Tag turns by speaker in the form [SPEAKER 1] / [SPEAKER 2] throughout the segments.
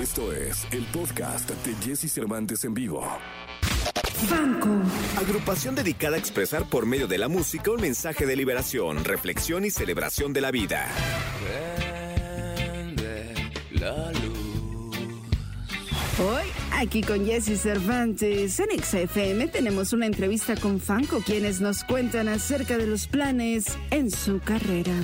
[SPEAKER 1] Esto es el podcast de Jesse Cervantes en vivo.
[SPEAKER 2] Banco.
[SPEAKER 3] Agrupación dedicada a expresar por medio de la música un mensaje de liberación, reflexión y celebración de la vida.
[SPEAKER 4] la luz.
[SPEAKER 2] Hoy, aquí con Jesse Cervantes en XFM tenemos una entrevista con Fanco, quienes nos cuentan acerca de los planes en su carrera.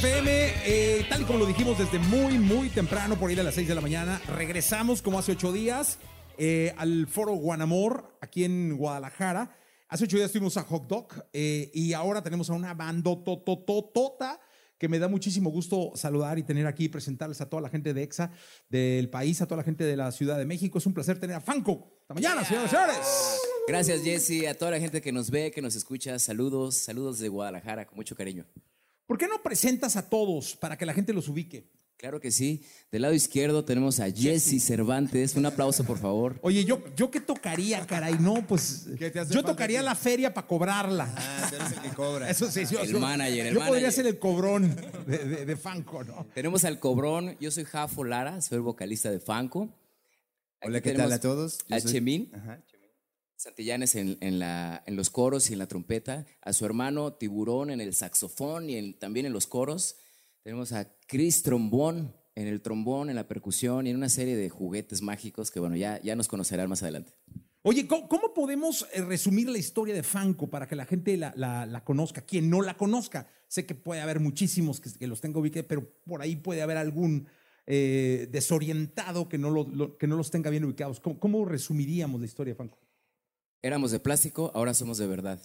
[SPEAKER 5] XFM, eh, tal y como lo dijimos desde muy, muy temprano, por ahí a las 6 de la mañana, regresamos como hace ocho días eh, al Foro Guanamor, aquí en Guadalajara. Hace ocho días estuvimos a Hot Dog eh, y ahora tenemos a una banda totototota que me da muchísimo gusto saludar y tener aquí, presentarles a toda la gente de EXA, del país, a toda la gente de la Ciudad de México. Es un placer tener a Fanco. Hasta mañana, señores y señores.
[SPEAKER 4] Gracias, Jesse, a toda la gente que nos ve, que nos escucha. Saludos, saludos de Guadalajara, con mucho cariño.
[SPEAKER 5] ¿Por qué no presentas a todos para que la gente los ubique?
[SPEAKER 4] Claro que sí. Del lado izquierdo tenemos a Jesse Cervantes. Un aplauso, por favor.
[SPEAKER 5] Oye, yo, yo qué tocaría, caray, no, pues
[SPEAKER 6] ¿Qué te hace
[SPEAKER 5] yo
[SPEAKER 6] falta
[SPEAKER 5] tocaría
[SPEAKER 6] a ti?
[SPEAKER 5] la feria para cobrarla.
[SPEAKER 6] Ah, tú eres el que cobra.
[SPEAKER 5] Eso sí, yo,
[SPEAKER 4] El
[SPEAKER 5] yo-
[SPEAKER 4] manager, el
[SPEAKER 5] yo podría
[SPEAKER 4] manager.
[SPEAKER 5] ser el cobrón de, de, de Fanco, ¿no?
[SPEAKER 4] Tenemos al Cobrón. Yo soy Jafo Lara, soy el vocalista de Fanco.
[SPEAKER 6] Hola, ¿qué tal a todos? Yo
[SPEAKER 4] A
[SPEAKER 6] soy-
[SPEAKER 4] Chemín.
[SPEAKER 6] Ajá, Chemín.
[SPEAKER 4] Santillanes en, los coros y en la trompeta, a su hermano Tiburón en el saxofón y también en los coros. Tenemos a Chris Trombón en el trombón, en la percusión y en una serie de juguetes mágicos que, bueno, ya, ya nos conocerán más adelante.
[SPEAKER 5] Oye, ¿cómo, podemos eh, resumir la historia de Fanco para que la gente la, conozca? Quien no la conozca, sé que puede haber muchísimos que, los tenga ubicados, pero por ahí puede haber algún eh, desorientado que no, los tenga bien ubicados. ¿Cómo, cómo resumiríamos la historia de Fanco?
[SPEAKER 4] Éramos de plástico, ahora somos de verdad.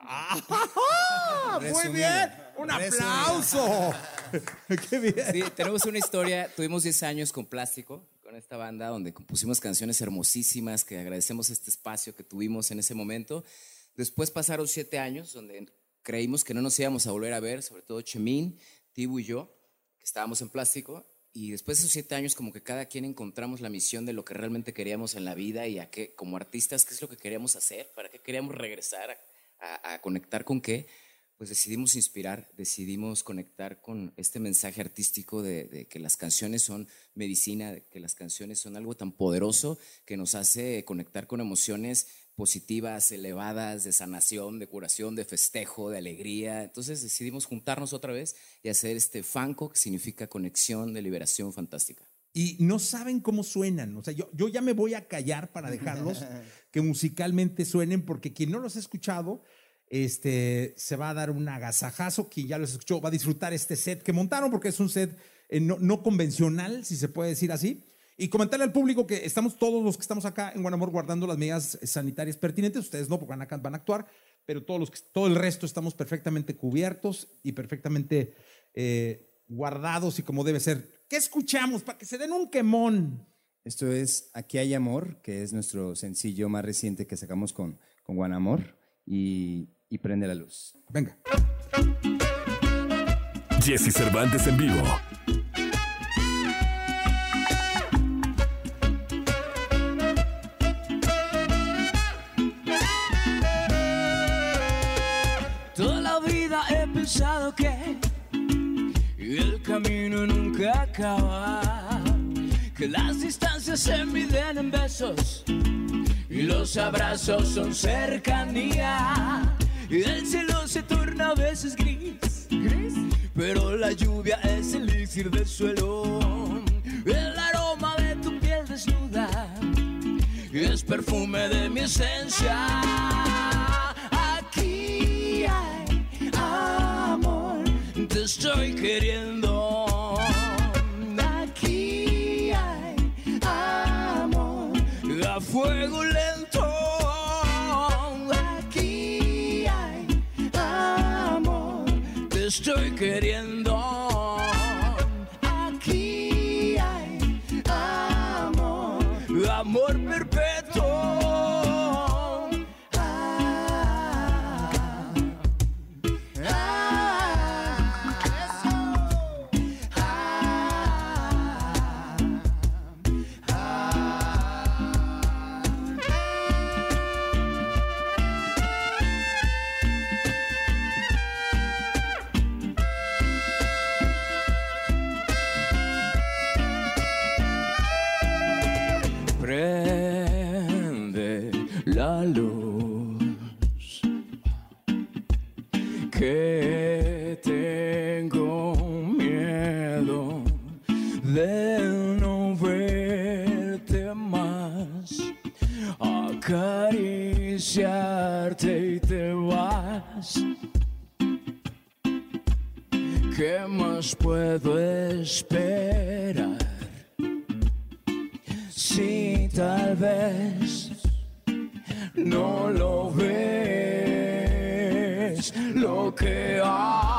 [SPEAKER 5] ¡Ah, muy bien! ¡Un aplauso! ¡Qué bien!
[SPEAKER 4] Sí, tenemos una historia, tuvimos 10 años con Plástico, con esta banda, donde compusimos canciones hermosísimas, que agradecemos este espacio que tuvimos en ese momento. Después pasaron 7 años, donde creímos que no nos íbamos a volver a ver, sobre todo Chemín, Tibu y yo, que estábamos en Plástico. Y después de esos 7 años, como que cada quien encontramos la misión de lo que realmente queríamos en la vida y a qué, como artistas, qué es lo que queríamos hacer, para qué queríamos regresar a, conectar con qué pues decidimos inspirar, decidimos conectar con este mensaje artístico de, que las canciones son medicina, que las canciones son algo tan poderoso que nos hace conectar con emociones positivas, elevadas, de sanación, de curación, de festejo, de alegría. Entonces decidimos juntarnos otra vez y hacer este fanco, que significa conexión de liberación fantástica.
[SPEAKER 5] y no saben cómo suenan. O sea, yo, yo ya me voy a callar para dejarlos que musicalmente suenen, porque quien no los ha escuchado, este, se va a dar un agasajazo. Quien ya los escuchó va a disfrutar este set que montaron, porque es un set eh, no, no convencional, si se puede decir así. Y comentarle al público que estamos todos los que estamos acá en Guanamor guardando las medidas sanitarias pertinentes. Ustedes no, porque van a, van a actuar, pero todos los que, todo el resto estamos perfectamente cubiertos y perfectamente eh, guardados y como debe ser. ¿Qué escuchamos? Para que se den un quemón.
[SPEAKER 6] Esto es Aquí hay amor, que es nuestro sencillo más reciente que sacamos con, con Guanamor y, y Prende la Luz.
[SPEAKER 5] Venga.
[SPEAKER 1] Jesse Cervantes en vivo.
[SPEAKER 7] Pensado que el camino nunca acaba, que las distancias se miden en besos y los abrazos son cercanía. Y el cielo se torna a veces gris, gris, pero la lluvia es el elixir del suelo, el aroma de tu piel desnuda es perfume de mi esencia. Estoy queriendo. Aquí hay amor, a fuego lento. Aquí hay amor, te estoy queriendo. Aquí hay amor, amor perpetuo. No lo ves, lo que hay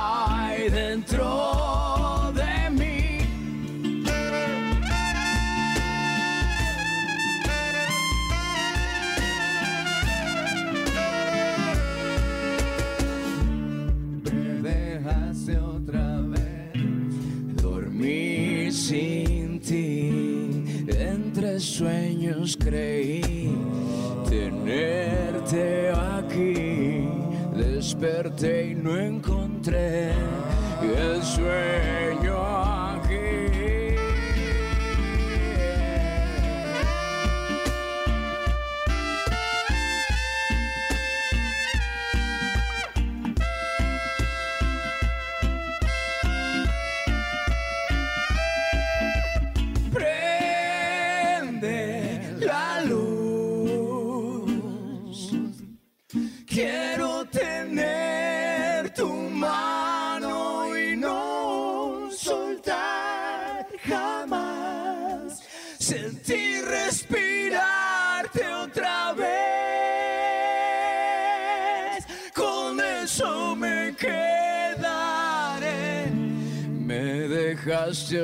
[SPEAKER 7] creí tenerte aquí. Desperté y no encontré el sueño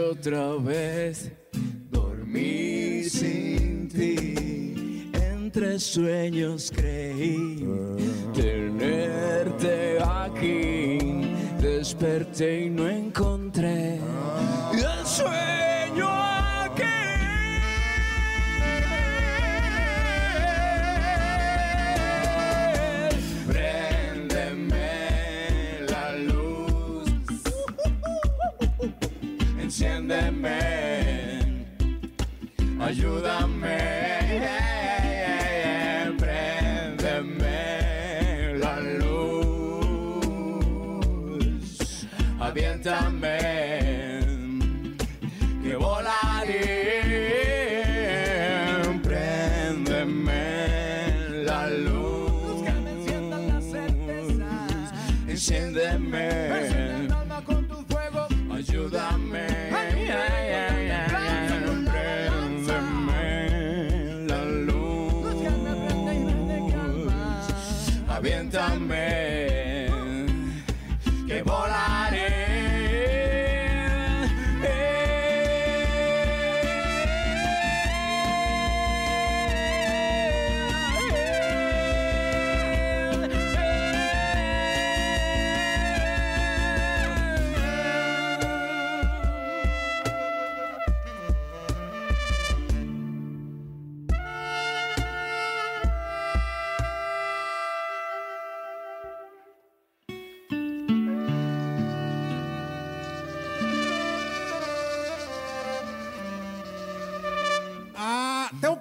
[SPEAKER 7] otra ment. Ajuda'm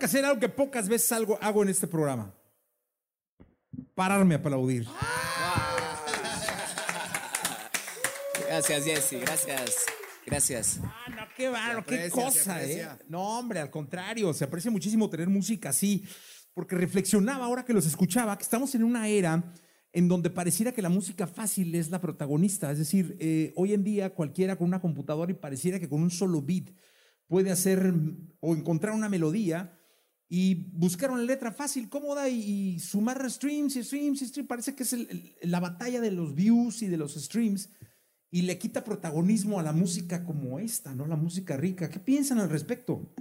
[SPEAKER 7] que
[SPEAKER 5] hacer algo que pocas veces algo, hago en este programa. Pararme a aplaudir.
[SPEAKER 4] Gracias, Jesse. Gracias. Gracias.
[SPEAKER 5] Ah, no, qué bárbaro, qué cosa, ¿eh? No, hombre, al contrario, se aprecia muchísimo tener música así, porque reflexionaba ahora que los escuchaba, que estamos en una era en donde pareciera que la música fácil es la protagonista, es decir, eh, hoy en día cualquiera con una computadora y pareciera que con un solo beat puede hacer mm, o encontrar una melodía y buscar una letra fácil, cómoda y, y sumar streams y streams y streams. Parece que es el- el- la batalla de los views y de los streams y le quita protagonismo a la música como esta, ¿no? La música rica. ¿Qué piensan al respecto?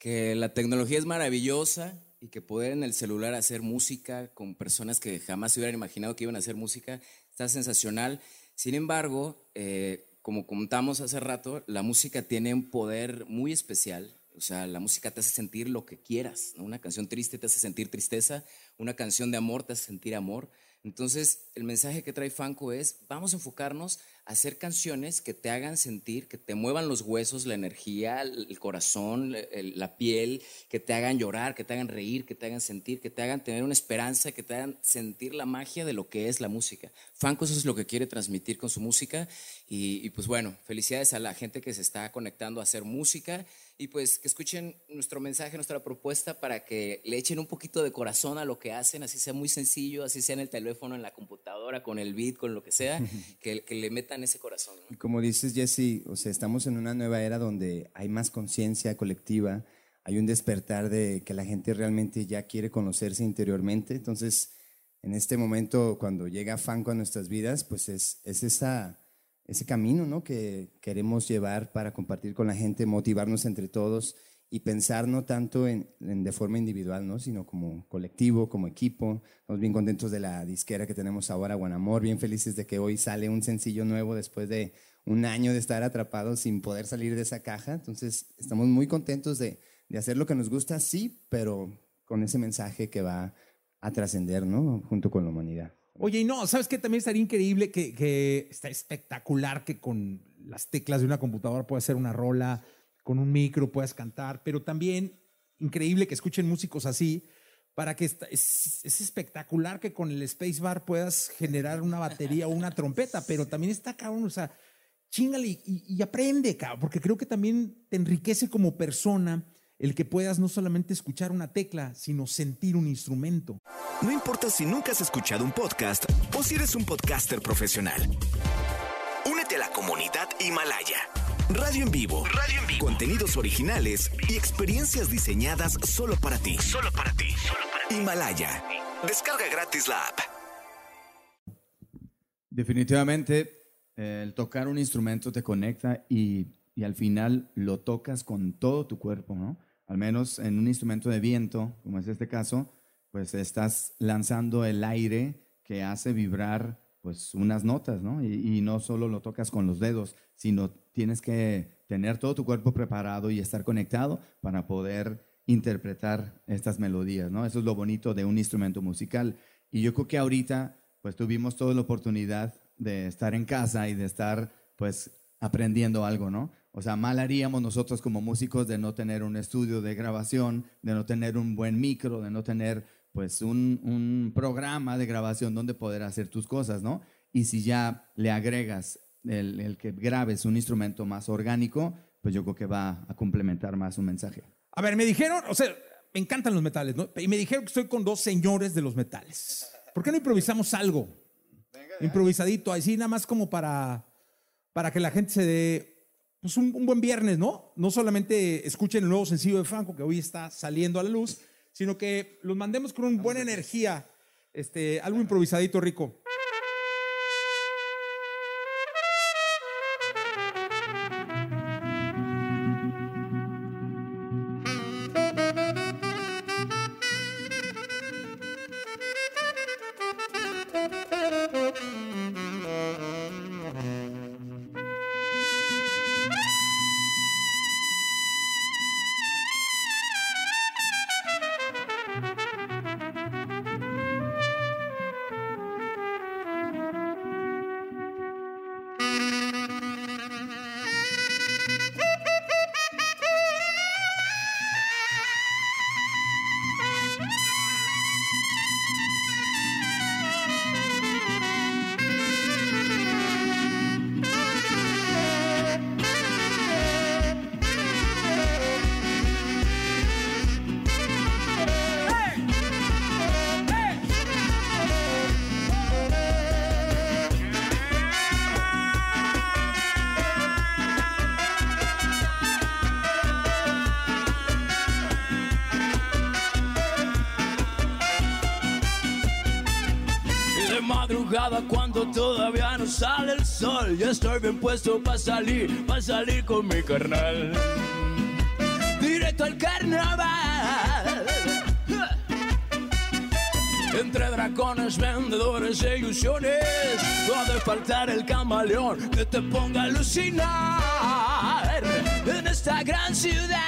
[SPEAKER 4] que la tecnología es maravillosa y que poder en el celular hacer música con personas que jamás se hubieran imaginado que iban a hacer música está sensacional. Sin embargo, eh, como contamos hace rato, la música tiene un poder muy especial. O sea, la música te hace sentir lo que quieras. Una canción triste te hace sentir tristeza, una canción de amor te hace sentir amor. Entonces, el mensaje que trae Fanco es, vamos a enfocarnos hacer canciones que te hagan sentir, que te muevan los huesos, la energía, el corazón, la piel, que te hagan llorar, que te hagan reír, que te hagan sentir, que te hagan tener una esperanza, que te hagan sentir la magia de lo que es la música. Fanco eso es lo que quiere transmitir con su música y, y pues bueno, felicidades a la gente que se está conectando a hacer música y pues que escuchen nuestro mensaje, nuestra propuesta para que le echen un poquito de corazón a lo que hacen, así sea muy sencillo, así sea en el teléfono, en la computadora, con el beat, con lo que sea, que, que le metan ese corazón. ¿no?
[SPEAKER 6] Y como dices, Jesse, o sea, estamos en una nueva era donde hay más conciencia colectiva, hay un despertar de que la gente realmente ya quiere conocerse interiormente. Entonces, en este momento, cuando llega Fanco a nuestras vidas, pues es, es esa, ese camino ¿no? que queremos llevar para compartir con la gente, motivarnos entre todos y pensar no tanto en, en de forma individual, ¿no? sino como colectivo, como equipo. Estamos bien contentos de la disquera que tenemos ahora, Guanamor, bien felices de que hoy sale un sencillo nuevo después de un año de estar atrapados sin poder salir de esa caja. Entonces, estamos muy contentos de, de hacer lo que nos gusta, sí, pero con ese mensaje que va a trascender, ¿no? Junto con la humanidad.
[SPEAKER 5] Oye, y no, ¿sabes qué? También estaría increíble que, que está espectacular que con las teclas de una computadora puedas hacer una rola, con un micro puedas cantar, pero también increíble que escuchen músicos así para que esta- es, es espectacular que con el spacebar puedas generar una batería o una trompeta, pero también está cabrón, o sea, chingale y, y- y aprende, cabrón, porque creo que también te enriquece como persona el que puedas no solamente escuchar una tecla, sino sentir un instrumento.
[SPEAKER 3] No importa si nunca has escuchado un podcast o si eres un podcaster profesional. Únete a la comunidad Himalaya. Radio en vivo. Radio en vivo. Contenidos originales y experiencias diseñadas solo para ti. Solo para ti. Himalaya. Descarga gratis la app.
[SPEAKER 8] Definitivamente, eh, el tocar un instrumento te conecta y, y al final lo tocas con todo tu cuerpo, ¿no? Al menos en un instrumento de viento, como es este caso, pues estás lanzando el aire que hace vibrar pues unas notas, ¿no? Y, no solo lo tocas con los dedos, sino tienes que tener todo tu cuerpo preparado y estar conectado para poder interpretar estas melodías, ¿no? Eso es lo bonito de un instrumento musical. Y yo creo que ahorita pues tuvimos toda la oportunidad de estar en casa y de estar pues aprendiendo algo, ¿no? O sea, mal haríamos nosotros como músicos de no tener un estudio de grabación, de no tener un buen micro, de no tener pues un, un programa de grabación donde poder hacer tus cosas, ¿no? Y si ya le agregas el, el que grabes un instrumento más orgánico, pues yo creo que va a complementar más un mensaje.
[SPEAKER 5] A ver, me dijeron, o sea, me encantan los metales, ¿no? Y me dijeron que estoy con dos señores de los metales. ¿Por qué no improvisamos algo? Improvisadito, así nada más como para, para que la gente se dé pues un, un buen viernes, ¿no? No solamente escuchen el nuevo sencillo de Franco que hoy está saliendo a la luz, sino que los mandemos con una buena energía, este, algo improvisadito rico.
[SPEAKER 7] Cuando todavía no sale el sol. Ya estoy bien puesto para salir, para salir con mi carnal. Directo al carnaval. Entre dragones, vendedores e ilusiones No ha de faltar el camaleón que te ponga a alucinar En esta gran ciudad.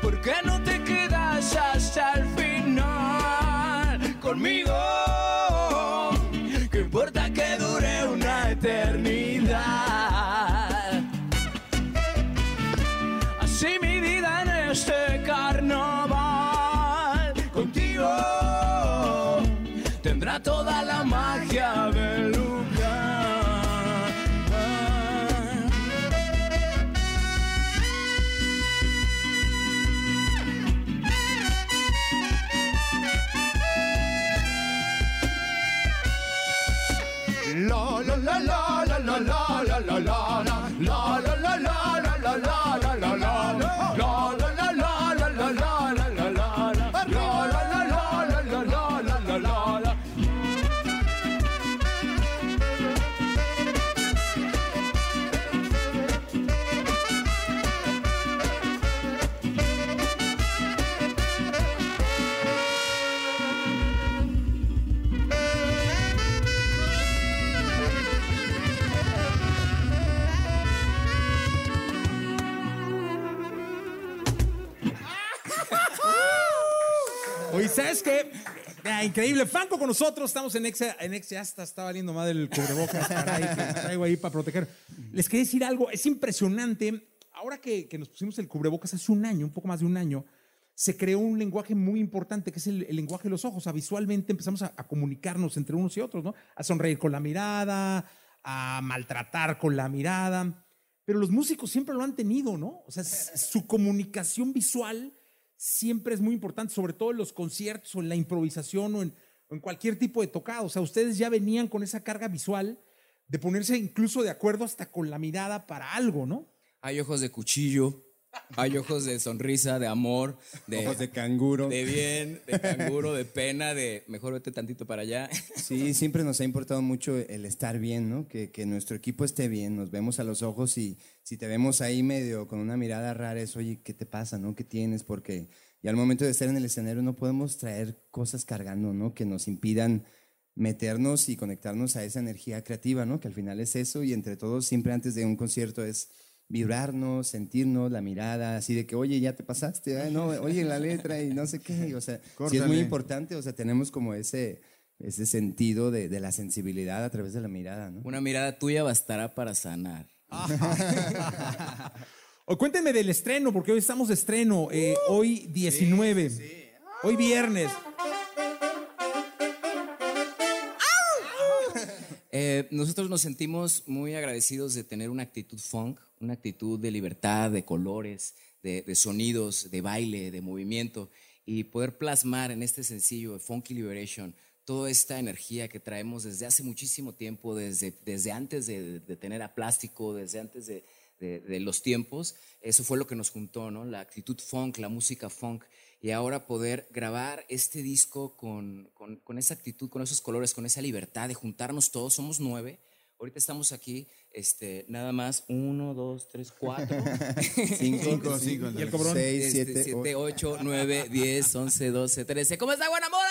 [SPEAKER 7] ¿Por qué no te conmigo? ¿Qué importa que dure una eternidad? Así mi vida en este carnaval contigo tendrá toda la magia del lugar.
[SPEAKER 5] Oye, ¿sabes qué? Ah, increíble. Franco con nosotros. Estamos en Exa. En Exa ya está, valiendo más el cubrebocas. Caray, que traigo ahí para proteger. Les quería decir algo. Es impresionante. Ahora que, que nos pusimos el cubrebocas hace un año, un poco más de un año, se creó un lenguaje muy importante que es el, el lenguaje de los ojos. O sea, visualmente empezamos a, a comunicarnos entre unos y otros, ¿no? A sonreír con la mirada, a maltratar con la mirada. Pero los músicos siempre lo han tenido, ¿no? O sea, su comunicación visual siempre es muy importante, sobre todo en los conciertos o en la improvisación o en, cualquier tipo de tocado. O sea, ustedes ya venían con esa carga visual de ponerse incluso de acuerdo hasta con la mirada para algo, ¿no?
[SPEAKER 4] Hay ojos de cuchillo, hay ojos de sonrisa, de amor, de,
[SPEAKER 6] Ojos de canguro.
[SPEAKER 4] de bien, de canguro, de pena, de mejor vete tantito para allá.
[SPEAKER 6] Sí, siempre nos ha importado mucho el estar bien, ¿no? Que, que nuestro equipo esté bien, nos vemos a los ojos y si te vemos ahí medio con una mirada rara es, oye, ¿qué te pasa, no? ¿Qué tienes? Porque ya al momento de estar en el escenario no podemos traer cosas cargando, ¿no? Que nos impidan meternos y conectarnos a esa energía creativa, ¿no? Que al final es eso y entre todos siempre antes de un concierto es vibrarnos, sentirnos, la mirada, así de que, oye, ya te pasaste, ay, no, oye, la letra y no sé qué, o sea, sí es muy importante, o sea, tenemos como ese, ese sentido de, de la sensibilidad a través de la mirada, ¿no?
[SPEAKER 4] Una mirada tuya bastará para sanar.
[SPEAKER 5] O cuéntenme del estreno, porque hoy estamos de estreno, eh, hoy 19, hoy viernes.
[SPEAKER 4] Eh, nosotros nos sentimos muy agradecidos de tener una actitud funk, una actitud de libertad, de colores, de, sonidos, de baile, de movimiento y poder plasmar en este sencillo de Funky Liberation toda esta energía que traemos desde hace muchísimo tiempo, desde, desde antes de, tener a plástico, desde antes de los tiempos. Eso fue lo que nos juntó, ¿no? La actitud funk, la música funk. Y ahora poder grabar este disco con, con, con esa actitud, con esos colores, con esa libertad de juntarnos todos. Somos nueve. Ahorita estamos aquí, este, nada más, uno, dos, tres, cuatro.
[SPEAKER 6] Cinco,
[SPEAKER 8] cinco,
[SPEAKER 6] y el
[SPEAKER 5] cobrón.
[SPEAKER 6] Seis,
[SPEAKER 4] Este,
[SPEAKER 6] siete,
[SPEAKER 4] siete,
[SPEAKER 6] ocho.
[SPEAKER 4] nueve, diez, once, doce, trece. ¿Cómo está, buena moda?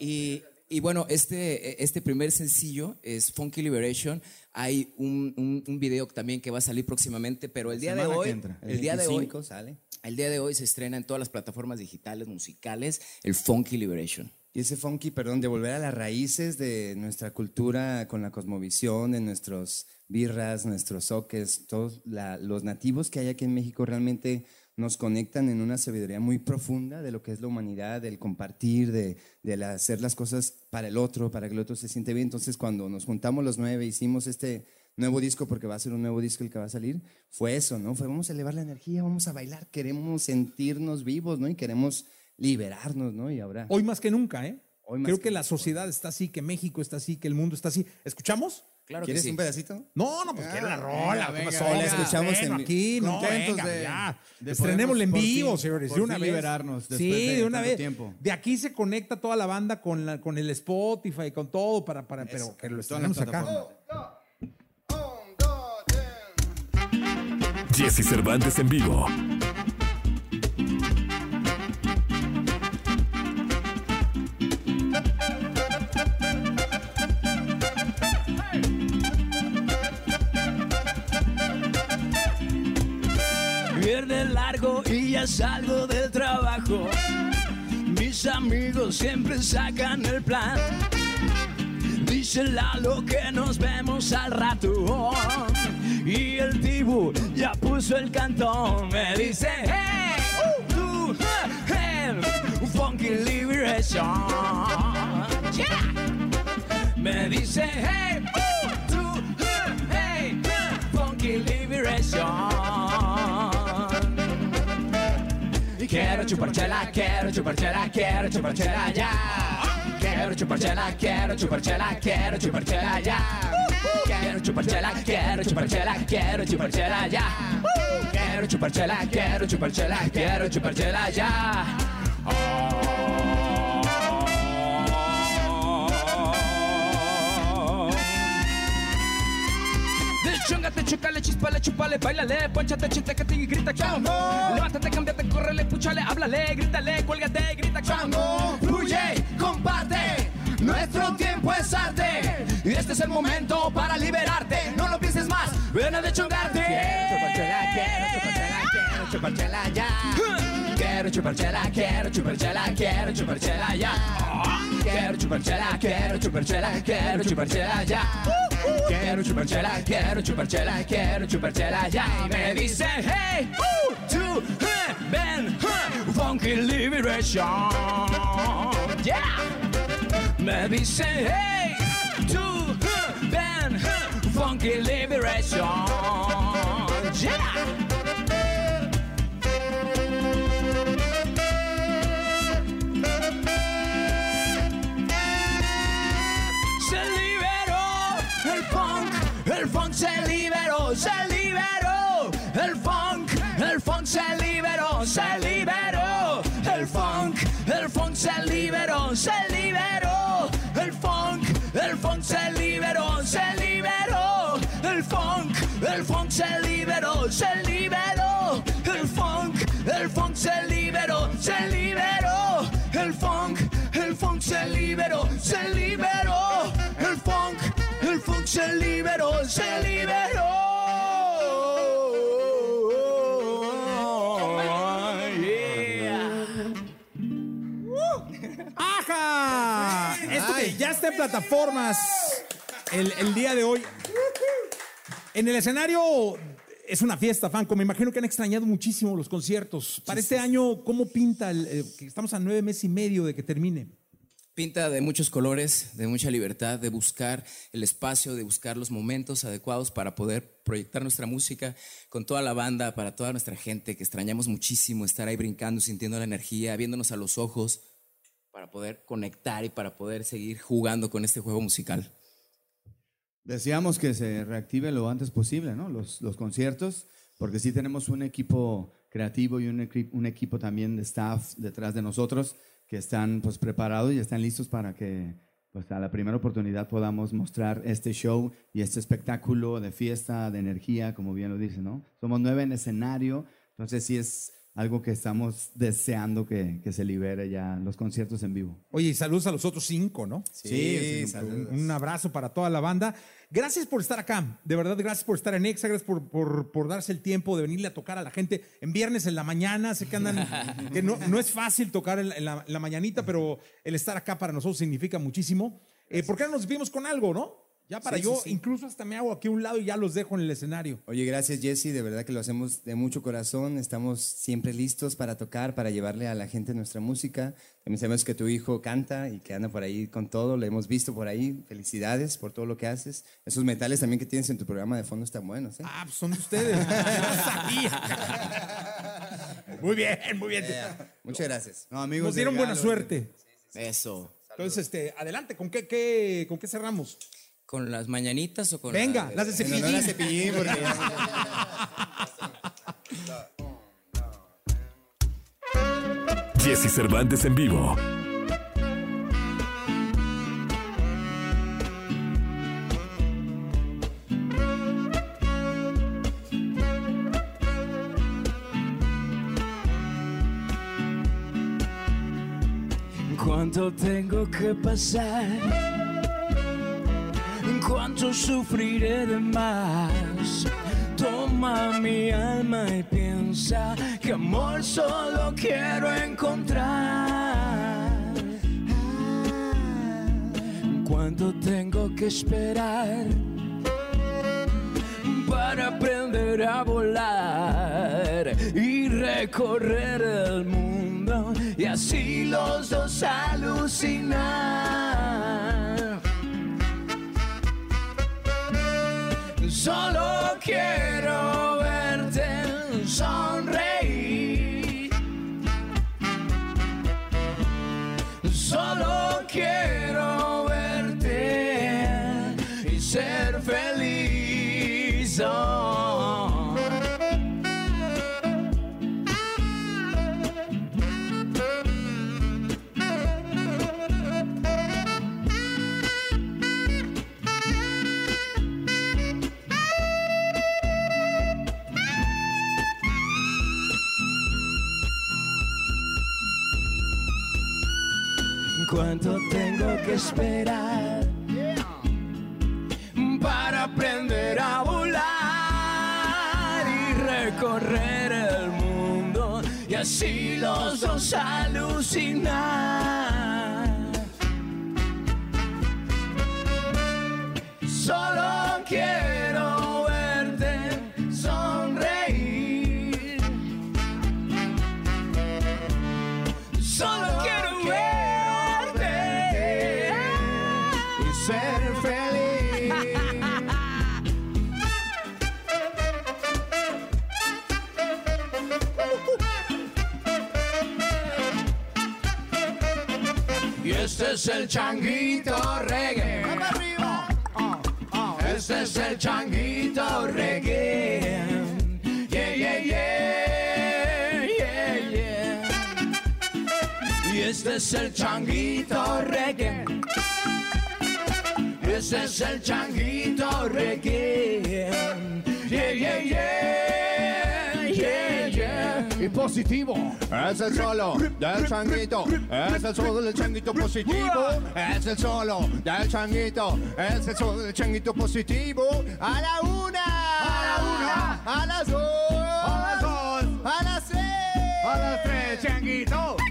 [SPEAKER 4] Y, y bueno, este, este primer sencillo es Funky Liberation. Hay un, un, un video también que va a salir próximamente, pero el día de hoy,
[SPEAKER 8] entra.
[SPEAKER 4] el día de hoy,
[SPEAKER 6] 25 sale.
[SPEAKER 4] el día de hoy se estrena en todas las plataformas digitales, musicales, el Funky Liberation.
[SPEAKER 6] Y ese funky, perdón, de volver a las raíces de nuestra cultura con la cosmovisión, de nuestros birras, nuestros soques, todos la- los nativos que hay aquí en México realmente nos conectan en una sabiduría muy profunda de lo que es la humanidad, del compartir, de, de hacer las cosas para el otro, para que el otro se siente bien. Entonces, cuando nos juntamos los nueve, hicimos este nuevo disco, porque va a ser un nuevo disco el que va a salir, fue eso, ¿no? Fue vamos a elevar la energía, vamos a bailar, queremos sentirnos vivos, ¿no? Y queremos liberarnos, ¿no? Y ahora...
[SPEAKER 5] Hoy más que nunca, ¿eh?
[SPEAKER 6] Hoy más
[SPEAKER 5] Creo
[SPEAKER 6] que
[SPEAKER 5] que la sociedad está así, que México está así, que el mundo está así. ¿Escuchamos?
[SPEAKER 4] Claro que
[SPEAKER 6] ¿Quieres
[SPEAKER 4] sí.
[SPEAKER 6] un pedacito?
[SPEAKER 5] No, no, pues quiero la rola. ¿qué
[SPEAKER 8] venga,
[SPEAKER 5] pasó?
[SPEAKER 8] venga.
[SPEAKER 5] La escuchamos
[SPEAKER 6] Estreno
[SPEAKER 5] en aquí, no,
[SPEAKER 8] contentos
[SPEAKER 5] venga,
[SPEAKER 8] de-
[SPEAKER 5] ya.
[SPEAKER 8] de
[SPEAKER 5] Estrenémosla en vivo,
[SPEAKER 8] fin-
[SPEAKER 5] señores, de una vez.
[SPEAKER 8] liberarnos después
[SPEAKER 5] sí,
[SPEAKER 8] de
[SPEAKER 5] de una vez.
[SPEAKER 8] tiempo.
[SPEAKER 5] De aquí se conecta toda la banda con, la, con el Spotify, con todo, para, para, pero que lo estrenemos acá.
[SPEAKER 1] Jesse Cervantes en vivo.
[SPEAKER 7] Salgo del trabajo. Mis amigos siempre sacan el plan. Dice Lalo que nos vemos al rato. Y el Dibu ya puso el cantón. Me dice, hey, tú, hey, funky liberation. Me dice, hey, tú, hey, funky liberation. Quiero chupar chela, quiero chupar chela, quiero chupar chela ya. Quiero chupar chela, quiero chupar chela, quiero chupar chela ya. Quiero chupar chela, quiero chupar chela, quiero chupar chela ya. Quiero chupar chela, quiero chupar chela, quiero chupar chela ya. Deschóngate, chocale, chispale, chupale, bailale, ponchate, chintécate y grita chango. Levántate, cámbiate, córrele, púchale, háblale, grítale, cuélgate, grita chango. Fluye, comparte, nuestro tiempo es arte. Y este es el momento para liberarte. No lo pienses más, ven a. Quiero chupárchela, quiero chupárchela, quiero ya. Quiero chupárchela, quiero chupárchela, quiero chupárchela ya. Quiero chupárchela, quiero chupárchela, quiero chupárchela ya. Quiero chupárchela, quiero chupárchela, quiero chupárchela ya. Me dice, hey, uh, two, uh, ven, uh, funky liberation. Yeah. Me dice, hey, two, uh, ven, uh, funky liberation. Yeah. El funk, el funk se liberó, se liberó. El funk, el funk se liberó, se liberó. El funk, el funk se liberó, se liberó. El funk, el funk se liberó, se liberó. El funk, el funk se liberó, se liberó. El funk, el funk se liberó, se liberó. El funk, el funk se liberó, se liberó.
[SPEAKER 5] Ya está en plataformas el, el día de hoy. En el escenario es una fiesta, Fanco. Me imagino que han extrañado muchísimo los conciertos. Para este año, ¿cómo pinta? El, eh, estamos a nueve meses y medio de que termine.
[SPEAKER 4] Pinta de muchos colores, de mucha libertad, de buscar el espacio, de buscar los momentos adecuados para poder proyectar nuestra música con toda la banda, para toda nuestra gente que extrañamos muchísimo estar ahí brincando, sintiendo la energía, viéndonos a los ojos, para poder conectar y para poder seguir jugando con este juego musical.
[SPEAKER 8] Deseamos que se reactive lo antes posible, ¿no? Los, los conciertos, porque sí tenemos un equipo creativo y un, un equipo también de staff detrás de nosotros que están pues preparados y están listos para que pues a la primera oportunidad podamos mostrar este show y este espectáculo de fiesta, de energía, como bien lo dice, ¿no? Somos nueve en escenario, entonces sí es algo que estamos deseando que, que se libere ya los conciertos en vivo.
[SPEAKER 5] Oye, y saludos a los otros cinco, ¿no?
[SPEAKER 6] Sí,
[SPEAKER 5] un-
[SPEAKER 6] saludos.
[SPEAKER 5] Un abrazo para toda la banda. Gracias por estar acá. De verdad, gracias por estar en Exa. Gracias por, por, por darse el tiempo de venirle a tocar a la gente en viernes en la mañana. Sé que andan. que no, no es fácil tocar en la, en la- en la mañanita, pero el estar acá para nosotros significa muchísimo. Eh, ¿Por qué no nos despedimos con algo, no? Ya para
[SPEAKER 6] Sí,
[SPEAKER 5] yo,
[SPEAKER 6] sí, sí.
[SPEAKER 5] incluso hasta me hago aquí a un lado y ya los dejo en el escenario.
[SPEAKER 6] Oye, gracias Jesse, de verdad que lo hacemos de mucho corazón, estamos siempre listos para tocar, para llevarle a la gente nuestra música. También sabemos que tu hijo canta y que anda por ahí con todo, lo hemos visto por ahí. Felicidades por todo lo que haces. Esos metales también que tienes en tu programa de fondo están buenos, ¿eh?
[SPEAKER 5] Ah, pues son de ustedes. Muy bien, muy bien.
[SPEAKER 6] Muchas gracias.
[SPEAKER 8] No, amigos,
[SPEAKER 5] Nos dieron buena suerte.
[SPEAKER 4] Eso.
[SPEAKER 5] Entonces, este, adelante, ¿con qué, qué- con qué cerramos?
[SPEAKER 4] ¿Con las mañanitas o con
[SPEAKER 5] Venga,
[SPEAKER 4] la-
[SPEAKER 5] las de cepillín.
[SPEAKER 6] honor a Cepillín, porque
[SPEAKER 1] Jesse Cervantes en vivo.
[SPEAKER 7] ¿Cuánto tengo que pasar? ¿Cuánto sufriré de más? Toma mi alma y piensa que amor solo quiero encontrar. ¿Cuánto tengo que esperar? para aprender a volar y recorrer el mundo y así los dos alucinar. Solo quiero verte ¿Cuánto tengo que esperar para aprender a volar y recorrer el mundo y así los dos alucinar? Solo quiero es el changuito reggae. Este es el changuito reggae. Yeah, yeah, yeah, yeah, yeah. Y este es el changuito reggae. Este es el changuito reggae. Yeah, yeah, yeah, yeah.
[SPEAKER 6] Y positivo, es el solo del changuito, es el solo del changuito positivo, es el solo del changuito, es el solo del changuito positivo. A la una, a la una, a las dos, a las dos, a las tres, a las tres, changuito.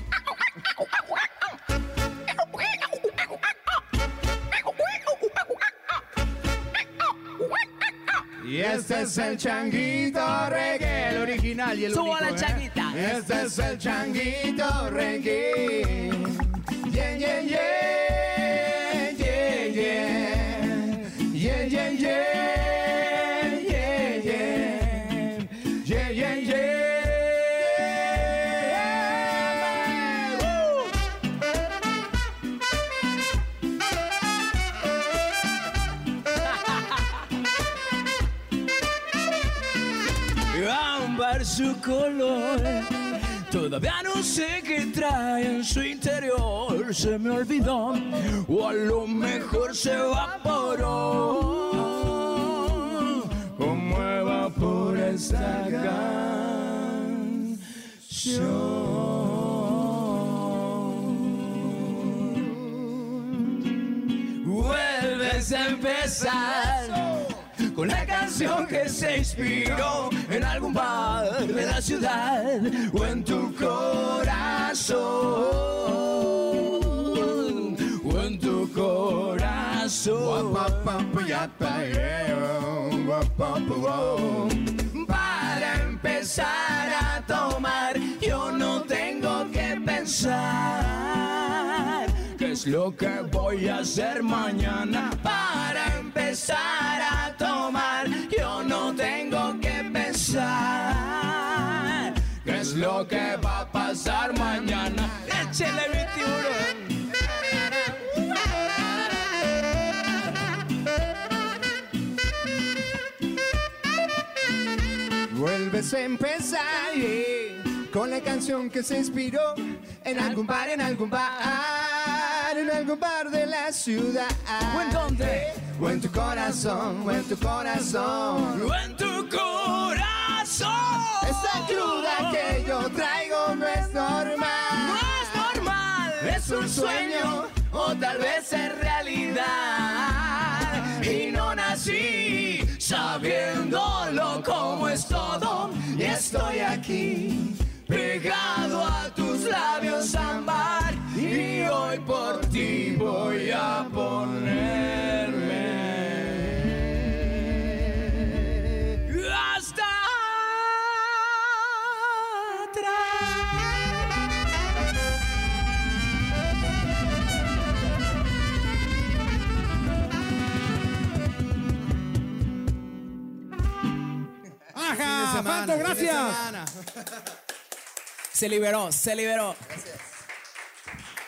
[SPEAKER 6] Y este es el changuito reggae, el original y el
[SPEAKER 7] Subo
[SPEAKER 6] único,
[SPEAKER 7] la
[SPEAKER 6] ¿eh?
[SPEAKER 7] changuita.
[SPEAKER 6] Este es el changuito reggae. Yeah, yeah, yeah,
[SPEAKER 7] color. Todavía no sé qué trae en su interior, se me olvidó, o a lo mejor se evaporó. Como evapora esta canción. Vuelves a empezar canción que se inspiró en algún bar de la ciudad o en tu corazón o en tu corazón. Para empezar a tomar yo no tengo que pensar es lo que voy a hacer mañana para empezar a tomar yo no tengo que pensar. Qué es lo que va a pasar mañana échale mi tiburón.
[SPEAKER 6] Vuelves a empezar yeah, con la canción que se inspiró en algún bar, en algún bar, en algún bar de la ciudad.
[SPEAKER 7] ¿O en dónde?
[SPEAKER 6] O en tu corazón, o en tu corazón.
[SPEAKER 7] o en tu corazón
[SPEAKER 6] Esta cruda que yo traigo no es normal.
[SPEAKER 7] no es normal
[SPEAKER 6] Es un sueño o tal vez es realidad.
[SPEAKER 7] y no nací sabiéndolo como es todo y estoy aquí pegado a tus labios ámbar y hoy por ti voy a ponerme hasta
[SPEAKER 5] ¡Ajá! ¡Fanto, gracias!
[SPEAKER 4] Se liberó, se liberó.